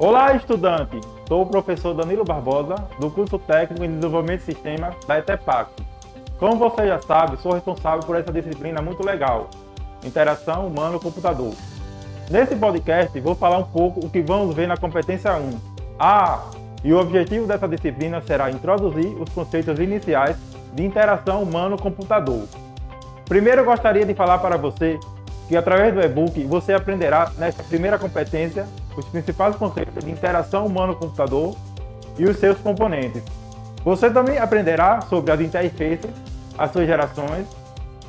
Olá, estudante! Sou o professor Danilo Barbosa, do curso técnico em desenvolvimento de sistemas da ETEPAC. Como você já sabe, sou responsável por essa disciplina muito legal, Interação Humano-Computador. Nesse podcast, vou falar um pouco o que vamos ver na competência 1. Ah, e o objetivo dessa disciplina será introduzir os conceitos iniciais de interação humano-computador. Primeiro, gostaria de falar para você que através do e-book você aprenderá nesta primeira competência os principais conceitos de interação humano-computador e os seus componentes. Você também aprenderá sobre as interfaces, as suas gerações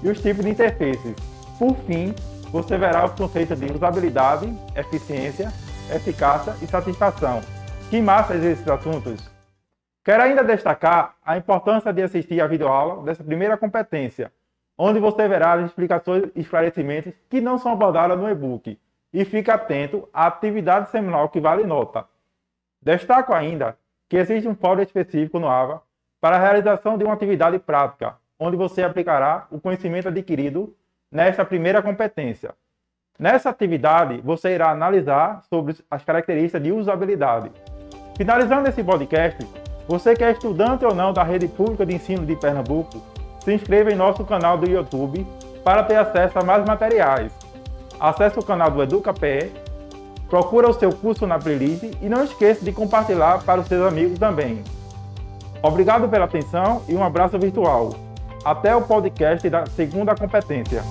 e os tipos de interfaces. Por fim, você verá os conceitos de usabilidade, eficiência, eficácia e satisfação. Que massa esses assuntos! Quero ainda destacar a importância de assistir a videoaula dessa primeira competência, onde você verá as explicações e esclarecimentos que não são abordados no e-book e fique atento à atividade seminal que vale nota. Destaco ainda que existe um fórum específico no AVA para a realização de uma atividade prática, onde você aplicará o conhecimento adquirido nesta primeira competência. Nessa atividade, você irá analisar sobre as características de usabilidade. Finalizando esse podcast, você que é estudante ou não da rede pública de ensino de Pernambuco, se inscreva em nosso canal do YouTube para ter acesso a mais materiais acesse o canal do EducaPE, procura o seu curso na playlist e não esqueça de compartilhar para os seus amigos também. Obrigado pela atenção e um abraço virtual. Até o podcast da segunda competência.